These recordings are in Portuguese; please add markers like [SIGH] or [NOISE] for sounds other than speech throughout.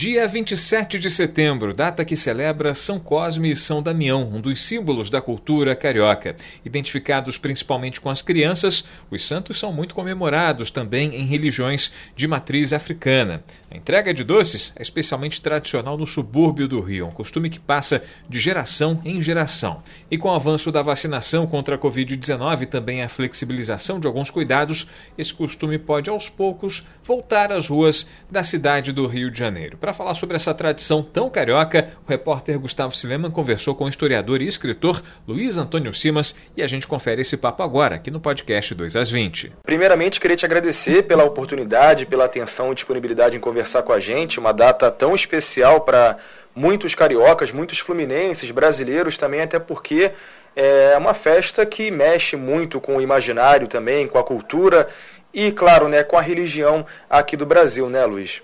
Dia 27 de setembro, data que celebra São Cosme e São Damião, um dos símbolos da cultura carioca. Identificados principalmente com as crianças, os santos são muito comemorados também em religiões de matriz africana. A entrega de doces é especialmente tradicional no subúrbio do Rio, um costume que passa de geração em geração. E com o avanço da vacinação contra a Covid-19 e também a flexibilização de alguns cuidados, esse costume pode aos poucos voltar às ruas da cidade do Rio de Janeiro. Para falar sobre essa tradição tão carioca, o repórter Gustavo Sileman conversou com o historiador e escritor Luiz Antônio Simas e a gente confere esse papo agora, aqui no podcast 2 às 20. Primeiramente, queria te agradecer pela oportunidade, pela atenção e disponibilidade em conversar com a gente, uma data tão especial para muitos cariocas, muitos fluminenses, brasileiros também, até porque é uma festa que mexe muito com o imaginário também, com a cultura e, claro, né, com a religião aqui do Brasil, né, Luiz?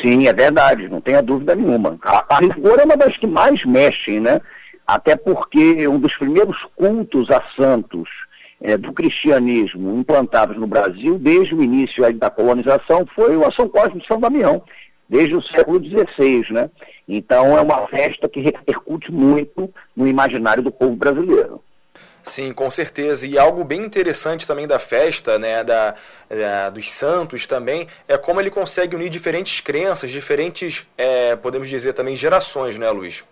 Sim, é verdade, não tenha dúvida nenhuma. A, a rigor é uma das que mais mexem, né? Até porque um dos primeiros cultos a santos é, do cristianismo implantados no Brasil, desde o início da colonização, foi o São Cosme de São Damião, desde o século XVI, né? Então é uma festa que repercute muito no imaginário do povo brasileiro. Sim, com certeza. E algo bem interessante também da festa, né, da, da dos santos também, é como ele consegue unir diferentes crenças, diferentes, é, podemos dizer também, gerações, né, Luiz?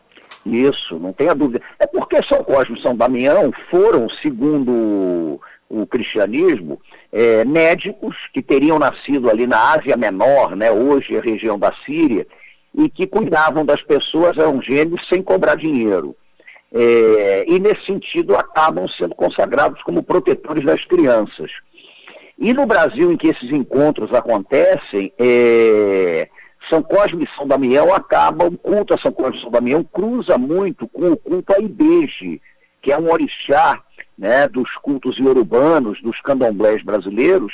Isso, não tenha dúvida. É porque São Cosme e São Damião foram, segundo o cristianismo, é, médicos que teriam nascido ali na Ásia Menor, né, hoje a região da Síria, e que cuidavam das pessoas, eram gêmeos sem cobrar dinheiro. É, e, nesse sentido, acabam sendo consagrados como protetores das crianças. E no Brasil, em que esses encontros acontecem, é, São Cosme e São Damião acabam, o culto a São Cosme e São Damião cruza muito com o culto a Ibeje, que é um orixá né, dos cultos urbanos, dos candomblés brasileiros,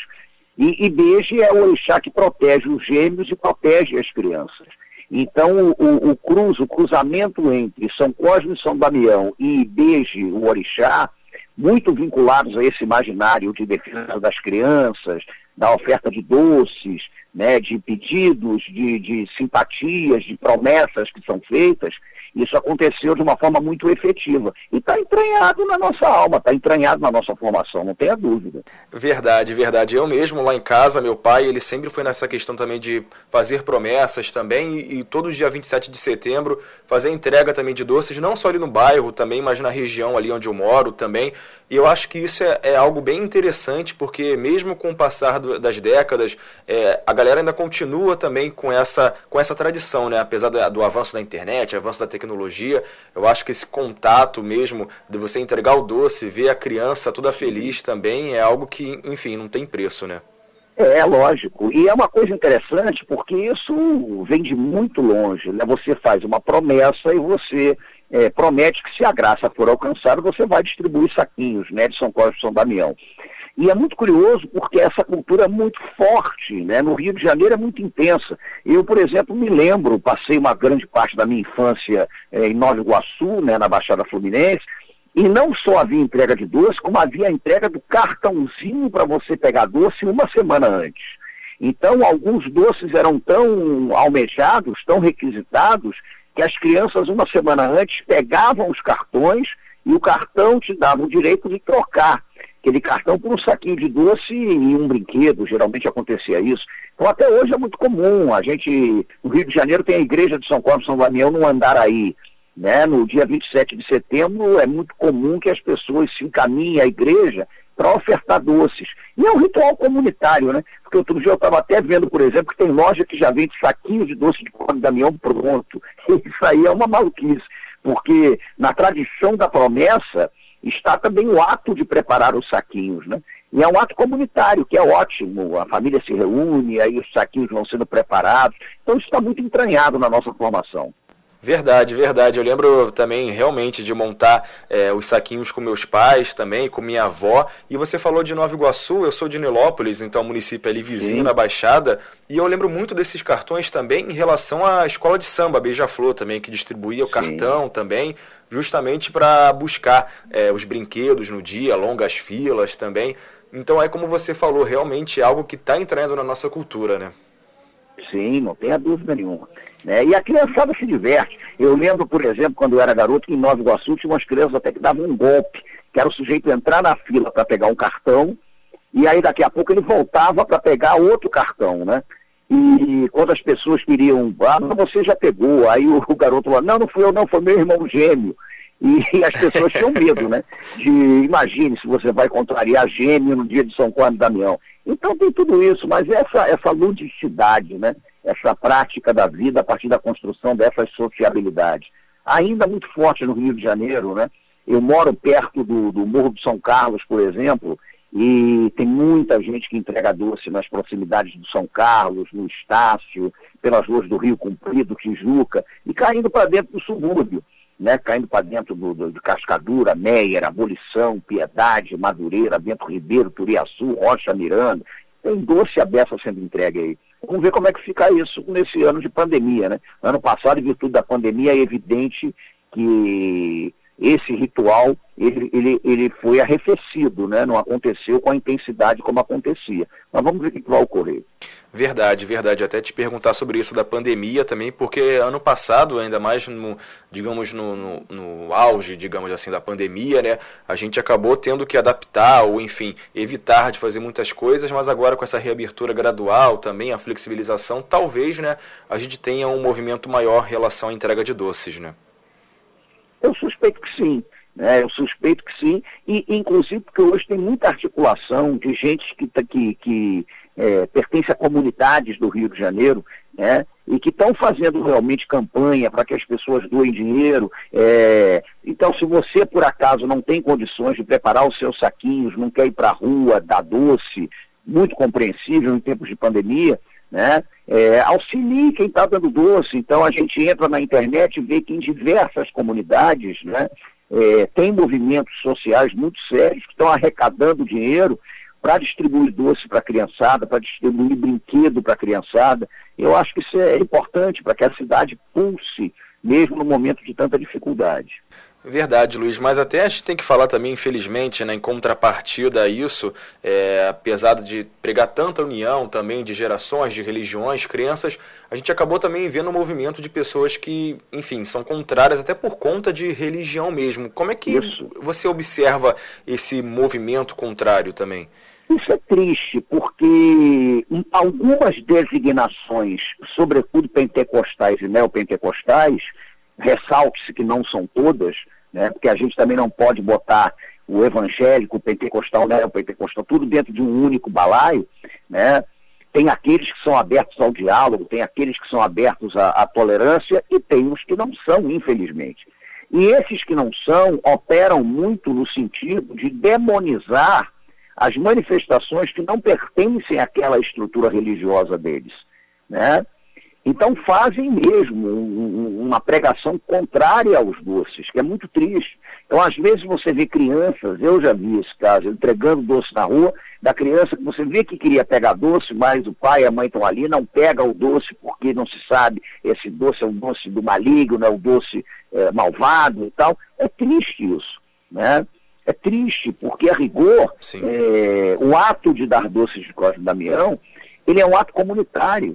e Ibeje é o orixá que protege os gêmeos e protege as crianças. Então, o, o, cruz, o cruzamento entre São Cosme e São Damião e Beje, o Orixá, muito vinculados a esse imaginário de defesa das crianças, da oferta de doces, né, de pedidos, de, de simpatias, de promessas que são feitas, isso aconteceu de uma forma muito efetiva. E está entranhado na nossa alma, está entranhado na nossa formação, não tenha dúvida. Verdade, verdade. Eu mesmo, lá em casa, meu pai, ele sempre foi nessa questão também de fazer promessas também, e, e todo dia 27 de setembro fazer entrega também de doces, não só ali no bairro também, mas na região ali onde eu moro também. E eu acho que isso é, é algo bem interessante, porque mesmo com o passar do, das décadas, é, a galera ainda continua também com essa, com essa tradição, né? Apesar do, do avanço da internet, avanço da tecnologia, eu acho que esse contato mesmo de você entregar o doce, ver a criança toda feliz também, é algo que, enfim, não tem preço, né? É, lógico. E é uma coisa interessante porque isso vem de muito longe. Né? Você faz uma promessa e você é, promete que se a graça for alcançada, você vai distribuir saquinhos né, de São Cosme e São Damião. E é muito curioso porque essa cultura é muito forte, né? No Rio de Janeiro é muito intensa. Eu, por exemplo, me lembro, passei uma grande parte da minha infância é, em Nova Iguaçu, né, na Baixada Fluminense, e não só havia entrega de doce, como havia a entrega do cartãozinho para você pegar doce uma semana antes. Então, alguns doces eram tão almejados, tão requisitados, que as crianças, uma semana antes, pegavam os cartões e o cartão te dava o direito de trocar aquele cartão por um saquinho de doce e um brinquedo, geralmente acontecia isso. Então até hoje é muito comum, a gente, no Rio de Janeiro tem a igreja de São Cosme São Damião no Andaraí, né? No dia 27 de setembro é muito comum que as pessoas se encaminhem à igreja para ofertar doces. E é um ritual comunitário, né? Porque outro dia eu estava até vendo, por exemplo, que tem loja que já vende saquinhos de doce de Cosme Damião pronto. [LAUGHS] Isso aí é uma maluquice, porque na tradição da promessa está também o ato de preparar os saquinhos, né? E é um ato comunitário, que é ótimo. A família se reúne, aí os saquinhos vão sendo preparados. Então isso está muito entranhado na nossa formação. Verdade, verdade. Eu lembro também realmente de montar é, os saquinhos com meus pais também, com minha avó. E você falou de Nova Iguaçu, eu sou de Nilópolis, então município ali vizinho Sim. na Baixada. E eu lembro muito desses cartões também em relação à escola de samba, Beija-Flor também, que distribuía o Sim. cartão também, justamente para buscar é, os brinquedos no dia, longas filas também. Então é como você falou, realmente é algo que está entrando na nossa cultura, né? Sim, não tenha dúvida nenhuma. Né? E a criançada se diverte. Eu lembro, por exemplo, quando eu era garoto, que em Nova Iguaçu tinha umas crianças até que davam um golpe, que era o sujeito entrar na fila para pegar um cartão, e aí daqui a pouco ele voltava para pegar outro cartão, né? E quando as pessoas queriam, ah, você já pegou, aí o, o garoto falou, não, não fui eu não, foi meu irmão gêmeo. E, e as pessoas tinham medo, né? De, imagine se você vai contrariar gêmeo no dia de São Juan e Damião. Então tem tudo isso, mas essa, essa ludicidade, né? Essa prática da vida a partir da construção dessas sociabilidades. Ainda muito forte no Rio de Janeiro, né? Eu moro perto do, do Morro do São Carlos, por exemplo, e tem muita gente que entrega doce nas proximidades do São Carlos, no Estácio, pelas ruas do Rio Comprido, Tijuca, e caindo para dentro do subúrbio, né? caindo para dentro do, do, de Cascadura, Meyer, Abolição, Piedade, Madureira, Bento Ribeiro, Turiaçu, Rocha Miranda. Tem doce aberto sendo entregue aí. Vamos ver como é que fica isso nesse ano de pandemia, né? Ano passado, em virtude da pandemia, é evidente que esse ritual ele, ele, ele foi arrefecido, né? não aconteceu com a intensidade como acontecia. Mas vamos ver o que vai ocorrer. Verdade, verdade. Até te perguntar sobre isso da pandemia também, porque ano passado, ainda mais no, digamos, no, no, no, auge, digamos assim, da pandemia, né? A gente acabou tendo que adaptar ou, enfim, evitar de fazer muitas coisas, mas agora com essa reabertura gradual também, a flexibilização, talvez, né, a gente tenha um movimento maior em relação à entrega de doces, né? Eu suspeito que sim. Né? Eu suspeito que sim, e inclusive porque hoje tem muita articulação de gente que, tá, que, que é, pertence a comunidades do Rio de Janeiro, né? e que estão fazendo realmente campanha para que as pessoas doem dinheiro. É... Então, se você, por acaso, não tem condições de preparar os seus saquinhos, não quer ir para a rua, dar doce, muito compreensível em tempos de pandemia, né? É, auxilie quem está dando doce. Então a gente entra na internet e vê que em diversas comunidades né, é, tem movimentos sociais muito sérios que estão arrecadando dinheiro para distribuir doce para a criançada, para distribuir brinquedo para a criançada. Eu acho que isso é importante para que a cidade pulse, mesmo no momento de tanta dificuldade. Verdade, Luiz, mas até a gente tem que falar também, infelizmente, né, em contrapartida a isso, é, apesar de pregar tanta união também de gerações, de religiões, crenças, a gente acabou também vendo um movimento de pessoas que, enfim, são contrárias até por conta de religião mesmo. Como é que isso. você observa esse movimento contrário também? Isso é triste, porque algumas designações, sobretudo pentecostais e neopentecostais, ressalte-se que não são todas, né, porque a gente também não pode botar o evangélico, o pentecostal, né, o pentecostal, tudo dentro de um único balaio, né? Tem aqueles que são abertos ao diálogo, tem aqueles que são abertos à, à tolerância e tem os que não são, infelizmente. E esses que não são operam muito no sentido de demonizar as manifestações que não pertencem àquela estrutura religiosa deles, né? Então fazem mesmo uma pregação contrária aos doces, que é muito triste. Então, às vezes, você vê crianças, eu já vi esse caso, entregando doce na rua, da criança que você vê que queria pegar doce, mas o pai e a mãe estão ali, não pega o doce porque não se sabe, esse doce é um doce do maligno, é um doce é, malvado e tal. É triste isso, né? É triste, porque a rigor, é, o ato de dar doces de Cosme Damião, ele é um ato comunitário.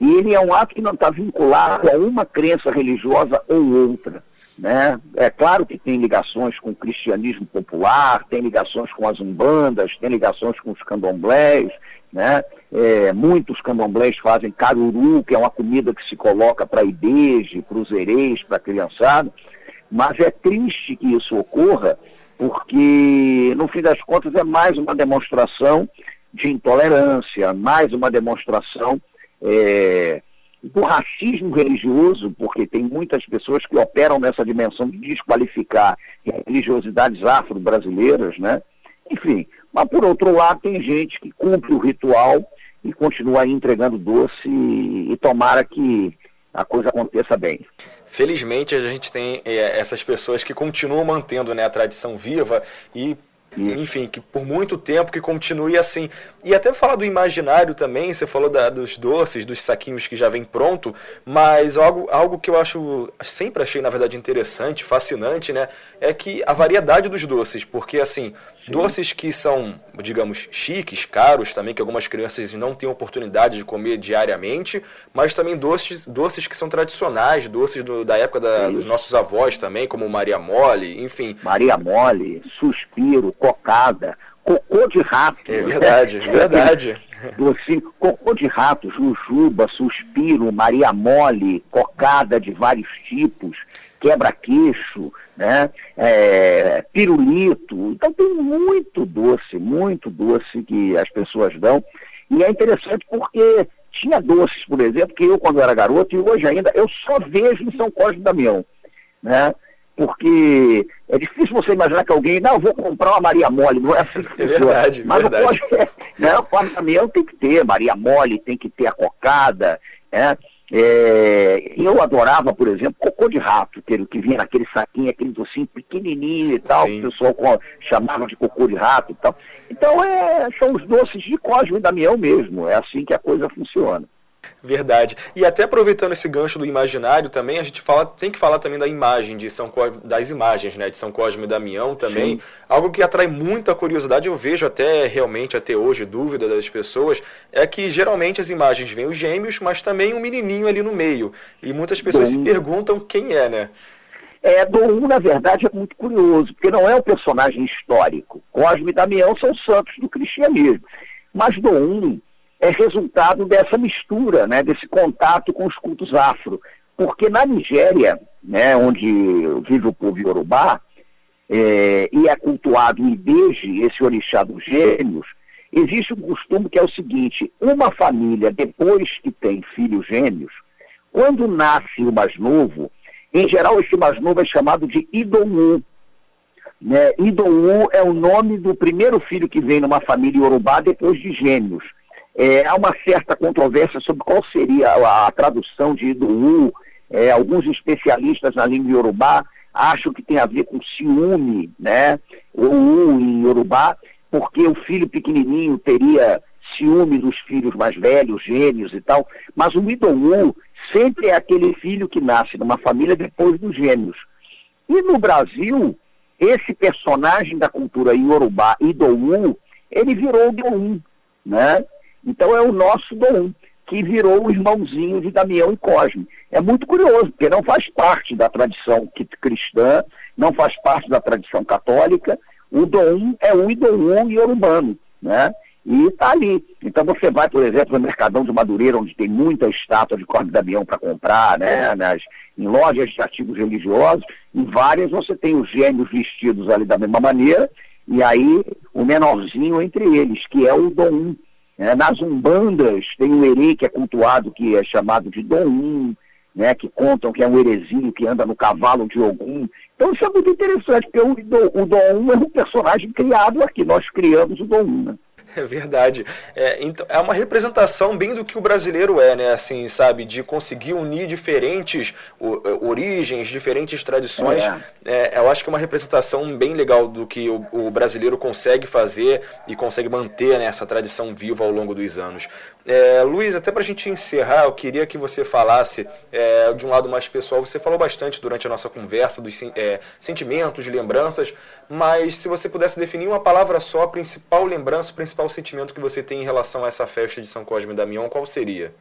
E ele é um ato que não está vinculado a uma crença religiosa ou outra. Né? É claro que tem ligações com o cristianismo popular, tem ligações com as umbandas, tem ligações com os candomblés, né? É, muitos candomblés fazem caruru, que é uma comida que se coloca para ideje, para os ereis, para a criançada, mas é triste que isso ocorra, porque no fim das contas é mais uma demonstração de intolerância, mais uma demonstração é, do racismo religioso, porque tem muitas pessoas que operam nessa dimensão de desqualificar religiosidades afro-brasileiras, né? Enfim, mas por outro lado tem gente que cumpre o ritual e continua aí entregando doce e, e tomara que a coisa aconteça bem. felizmente a gente tem é, essas pessoas que continuam mantendo né, a tradição viva e enfim, que por muito tempo que continue assim. E até falar do imaginário também, você falou da, dos doces, dos saquinhos que já vem pronto, mas algo, algo que eu acho, sempre achei na verdade interessante, fascinante, né, é que a variedade dos doces, porque assim, Sim. doces que são, digamos, chiques, caros também, que algumas crianças não têm oportunidade de comer diariamente, mas também doces, doces que são tradicionais, doces do, da época da, dos nossos avós também, como Maria Mole, enfim. Maria Mole, Suspiro, Cocada, cocô de rato. É verdade, é verdade. [LAUGHS] Docinho, cocô de rato, jujuba, suspiro, maria mole, cocada de vários tipos, quebra-queixo, né? É, pirulito. Então tem muito doce, muito doce que as pessoas dão. E é interessante porque tinha doces, por exemplo, que eu quando era garoto, e hoje ainda, eu só vejo em São Cosme Damião. Né? porque é difícil você imaginar que alguém, não, vou comprar uma Maria Mole, não é assim que [LAUGHS] é verdade, Mas verdade. o pode, né, o caminhão tem que ter Maria Mole, tem que ter a cocada, né? É, eu adorava, por exemplo, cocô de rato, que, que vinha naquele saquinho, aquele docinho pequenininho e tal, Sim. que o pessoal chamava de cocô de rato e tal. Então, é, são os doces de Cosme e Damião mesmo, é assim que a coisa funciona. Verdade. E até aproveitando esse gancho do imaginário também, a gente fala, tem que falar também da imagem de São das imagens, né, de São Cosme e Damião também. Sim. Algo que atrai muita curiosidade, eu vejo até realmente até hoje dúvida das pessoas, é que geralmente as imagens vêm os gêmeos, mas também um menininho ali no meio. E muitas pessoas Bom. se perguntam quem é, né? É, Dom, na verdade, é muito curioso, porque não é um personagem histórico. Cosme e Damião são santos do cristianismo. Mas Dom é resultado dessa mistura, né, desse contato com os cultos afro. Porque na Nigéria, né, onde vive o povo Yorubá, é, e é cultuado o esse orixá dos gêmeos, existe um costume que é o seguinte, uma família, depois que tem filhos gêmeos, quando nasce o mais novo, em geral esse mais novo é chamado de Idomu. Né? Idomu é o nome do primeiro filho que vem numa família Yorubá depois de gêmeos. É, há uma certa controvérsia sobre qual seria a, a tradução de Iduú. É, alguns especialistas na língua iorubá acham que tem a ver com ciúme, né? O U em iorubá, porque o filho pequenininho teria ciúme dos filhos mais velhos, gêmeos e tal. Mas o Idomu sempre é aquele filho que nasce numa família depois dos gêmeos. E no Brasil, esse personagem da cultura iorubá, Idomu, ele virou Doum, né? Então é o nosso Dom, que virou o irmãozinho de Damião e Cosme. É muito curioso, porque não faz parte da tradição cristã, não faz parte da tradição católica. O Dom é o Idom iorubano, né? E está ali. Então você vai, por exemplo, no Mercadão de Madureira, onde tem muita estátua de Cosme Damião para comprar, né? Nas, em lojas de artigos religiosos, em várias você tem os gêmeos vestidos ali da mesma maneira, e aí o menorzinho entre eles, que é o Dom é, nas umbandas tem um herê que é cultuado, que é chamado de Dom né, que contam que é um herezinho que anda no cavalo de Ogum. Então isso é muito interessante, porque o, o Dom é um personagem criado aqui, nós criamos o Dom né? [LAUGHS] É verdade. É, então, é uma representação bem do que o brasileiro é, né? Assim, sabe? De conseguir unir diferentes origens, diferentes tradições. É. É, eu acho que é uma representação bem legal do que o, o brasileiro consegue fazer e consegue manter né, essa tradição viva ao longo dos anos. É, Luiz, até para a gente encerrar, eu queria que você falasse é, de um lado mais pessoal. Você falou bastante durante a nossa conversa dos é, sentimentos, lembranças, mas se você pudesse definir uma palavra só, a principal lembrança, o principal sentimento que você tem em relação a essa festa de São Cosme e Damião, qual seria?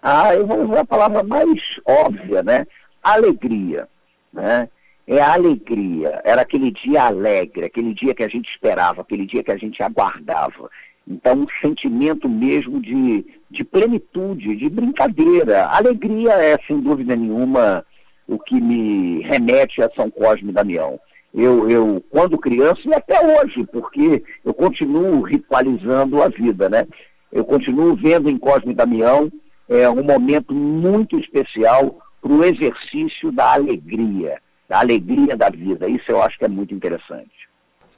Ah, eu vou usar a palavra mais óbvia, né? Alegria, né? É a alegria. Era aquele dia alegre, aquele dia que a gente esperava, aquele dia que a gente aguardava. Então, um sentimento mesmo de, de plenitude, de brincadeira. Alegria é, sem dúvida nenhuma, o que me remete a São Cosme e Damião. Eu, eu, quando criança, e até hoje, porque eu continuo ritualizando a vida, né? Eu continuo vendo em Cosme e Damião é, um momento muito especial para o exercício da alegria, da alegria da vida. Isso eu acho que é muito interessante.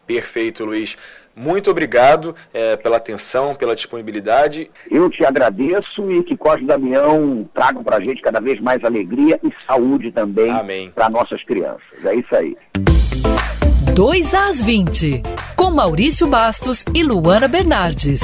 Perfeito, Luiz. Muito obrigado é, pela atenção, pela disponibilidade. Eu te agradeço e que Cosme Damião tragam para a gente cada vez mais alegria e saúde também para nossas crianças. É isso aí. 2 às 20, com Maurício Bastos e Luana Bernardes.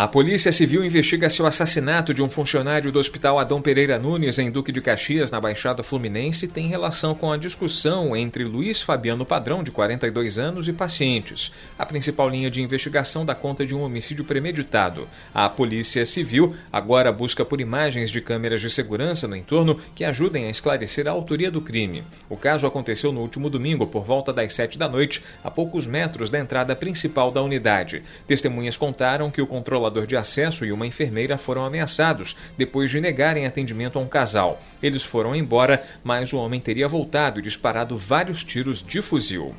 A Polícia Civil investiga se o assassinato de um funcionário do Hospital Adão Pereira Nunes, em Duque de Caxias, na Baixada Fluminense, tem relação com a discussão entre Luiz Fabiano Padrão, de 42 anos, e pacientes. A principal linha de investigação dá conta de um homicídio premeditado. A Polícia Civil agora busca por imagens de câmeras de segurança no entorno que ajudem a esclarecer a autoria do crime. O caso aconteceu no último domingo, por volta das 7 da noite, a poucos metros da entrada principal da unidade. Testemunhas contaram que o controlador controlador de acesso e uma enfermeira foram ameaçados depois de negarem atendimento a um casal. Eles foram embora, mas o homem teria voltado e disparado vários tiros de fuzil.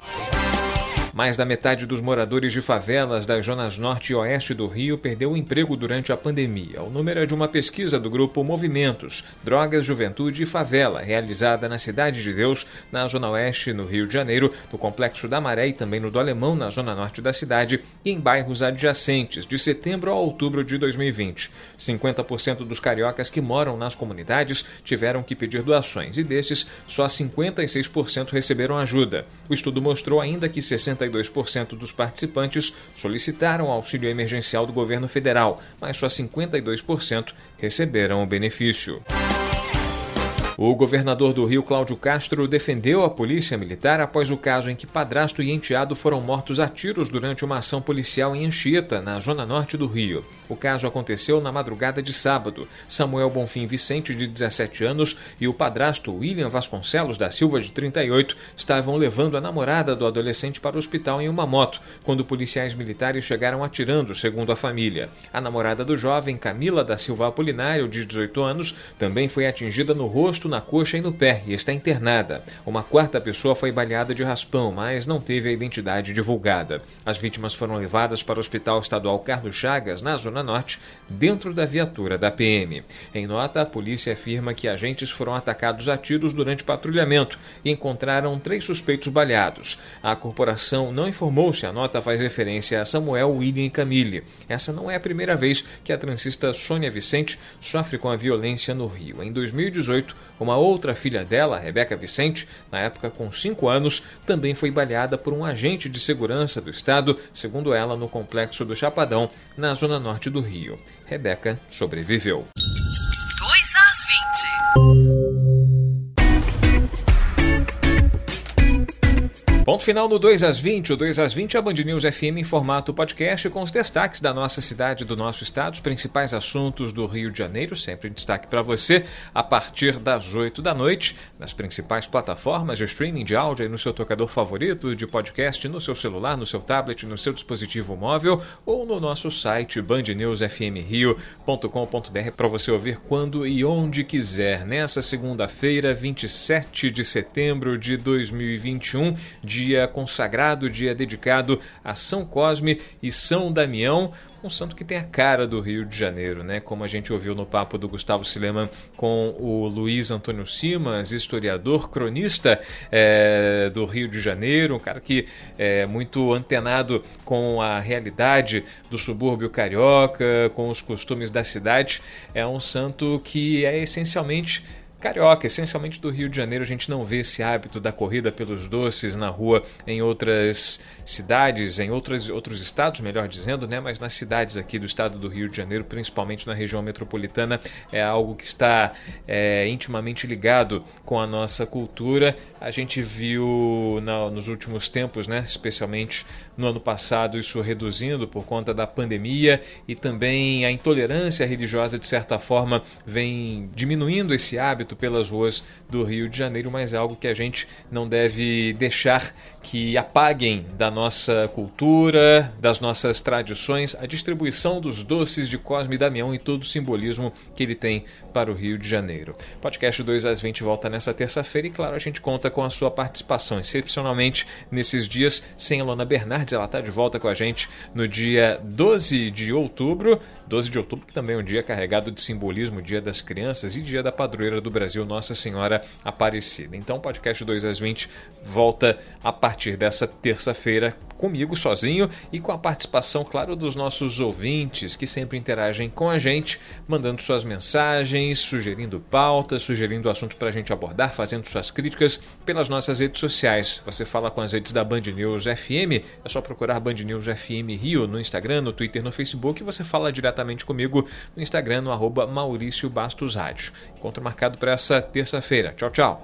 Mais da metade dos moradores de favelas das zonas norte e oeste do Rio perdeu o emprego durante a pandemia. O número é de uma pesquisa do grupo Movimentos, Drogas, Juventude e Favela, realizada na Cidade de Deus, na zona oeste, no Rio de Janeiro, no Complexo da Maré e também no do Alemão, na zona norte da cidade, e em bairros adjacentes, de setembro a outubro de 2020. 50% dos cariocas que moram nas comunidades tiveram que pedir doações e desses, só 56% receberam ajuda. O estudo mostrou ainda que 62 42% dos participantes solicitaram auxílio emergencial do governo federal, mas só 52% receberam o benefício. O governador do Rio, Cláudio Castro, defendeu a polícia militar após o caso em que padrasto e enteado foram mortos a tiros durante uma ação policial em Anchieta, na zona norte do Rio. O caso aconteceu na madrugada de sábado. Samuel Bonfim Vicente, de 17 anos, e o padrasto William Vasconcelos da Silva, de 38, estavam levando a namorada do adolescente para o hospital em uma moto, quando policiais militares chegaram atirando, segundo a família. A namorada do jovem, Camila da Silva Apolinário, de 18 anos, também foi atingida no rosto na coxa e no pé e está internada. Uma quarta pessoa foi baleada de raspão, mas não teve a identidade divulgada. As vítimas foram levadas para o Hospital Estadual Carlos Chagas, na Zona Norte, dentro da viatura da PM. Em nota, a polícia afirma que agentes foram atacados a tiros durante patrulhamento e encontraram três suspeitos baleados. A corporação não informou se a nota faz referência a Samuel, William e Camille. Essa não é a primeira vez que a transista Sônia Vicente sofre com a violência no Rio. Em 2018, uma outra filha dela, Rebeca Vicente, na época com 5 anos, também foi baleada por um agente de segurança do estado, segundo ela, no complexo do Chapadão, na zona norte do Rio. Rebeca sobreviveu. 2 às 20. Ponto final no 2 às 20. O 2 às 20 é a Band News FM em formato podcast com os destaques da nossa cidade, do nosso estado, os principais assuntos do Rio de Janeiro, sempre em destaque para você, a partir das 8 da noite, nas principais plataformas de streaming de áudio e no seu tocador favorito de podcast, no seu celular, no seu tablet, no seu dispositivo móvel ou no nosso site bandnewsfmrio.com.br para você ouvir quando e onde quiser. Nessa segunda-feira, 27 de setembro de 2021, de dia consagrado, dia dedicado a São Cosme e São Damião, um santo que tem a cara do Rio de Janeiro, né? Como a gente ouviu no papo do Gustavo Sileman com o Luiz Antônio Simas, historiador, cronista é, do Rio de Janeiro, um cara que é muito antenado com a realidade do subúrbio carioca, com os costumes da cidade. É um santo que é essencialmente carioca, essencialmente do Rio de Janeiro, a gente não vê esse hábito da corrida pelos doces na rua em outras cidades, em outras, outros estados, melhor dizendo, né? mas nas cidades aqui do estado do Rio de Janeiro, principalmente na região metropolitana, é algo que está é, intimamente ligado com a nossa cultura. A gente viu na, nos últimos tempos, né? especialmente no ano passado, isso reduzindo por conta da pandemia e também a intolerância religiosa, de certa forma, vem diminuindo esse hábito pelas ruas do Rio de Janeiro, mas é algo que a gente não deve deixar que apaguem da nossa cultura, das nossas tradições, a distribuição dos doces de Cosme e Damião e todo o simbolismo que ele tem para o Rio de Janeiro. Podcast 2 às 20 volta nessa terça-feira e, claro, a gente conta com a sua participação, excepcionalmente nesses dias sem a Lona Bernardes. Ela está de volta com a gente no dia 12 de outubro, 12 de outubro, que também é um dia carregado de simbolismo, dia das crianças e dia da padroeira do Brasil. Nossa Senhora Aparecida. Então, podcast 2 às 20 volta a partir dessa terça-feira comigo sozinho e com a participação, claro, dos nossos ouvintes que sempre interagem com a gente, mandando suas mensagens, sugerindo pautas, sugerindo assuntos para a gente abordar, fazendo suas críticas pelas nossas redes sociais. Você fala com as redes da Band News FM, é só procurar Band News FM Rio no Instagram, no Twitter, no Facebook e você fala diretamente comigo no Instagram, no arroba Maurício Bastos Rádio. Encontro marcado para essa terça-feira. Tchau, tchau.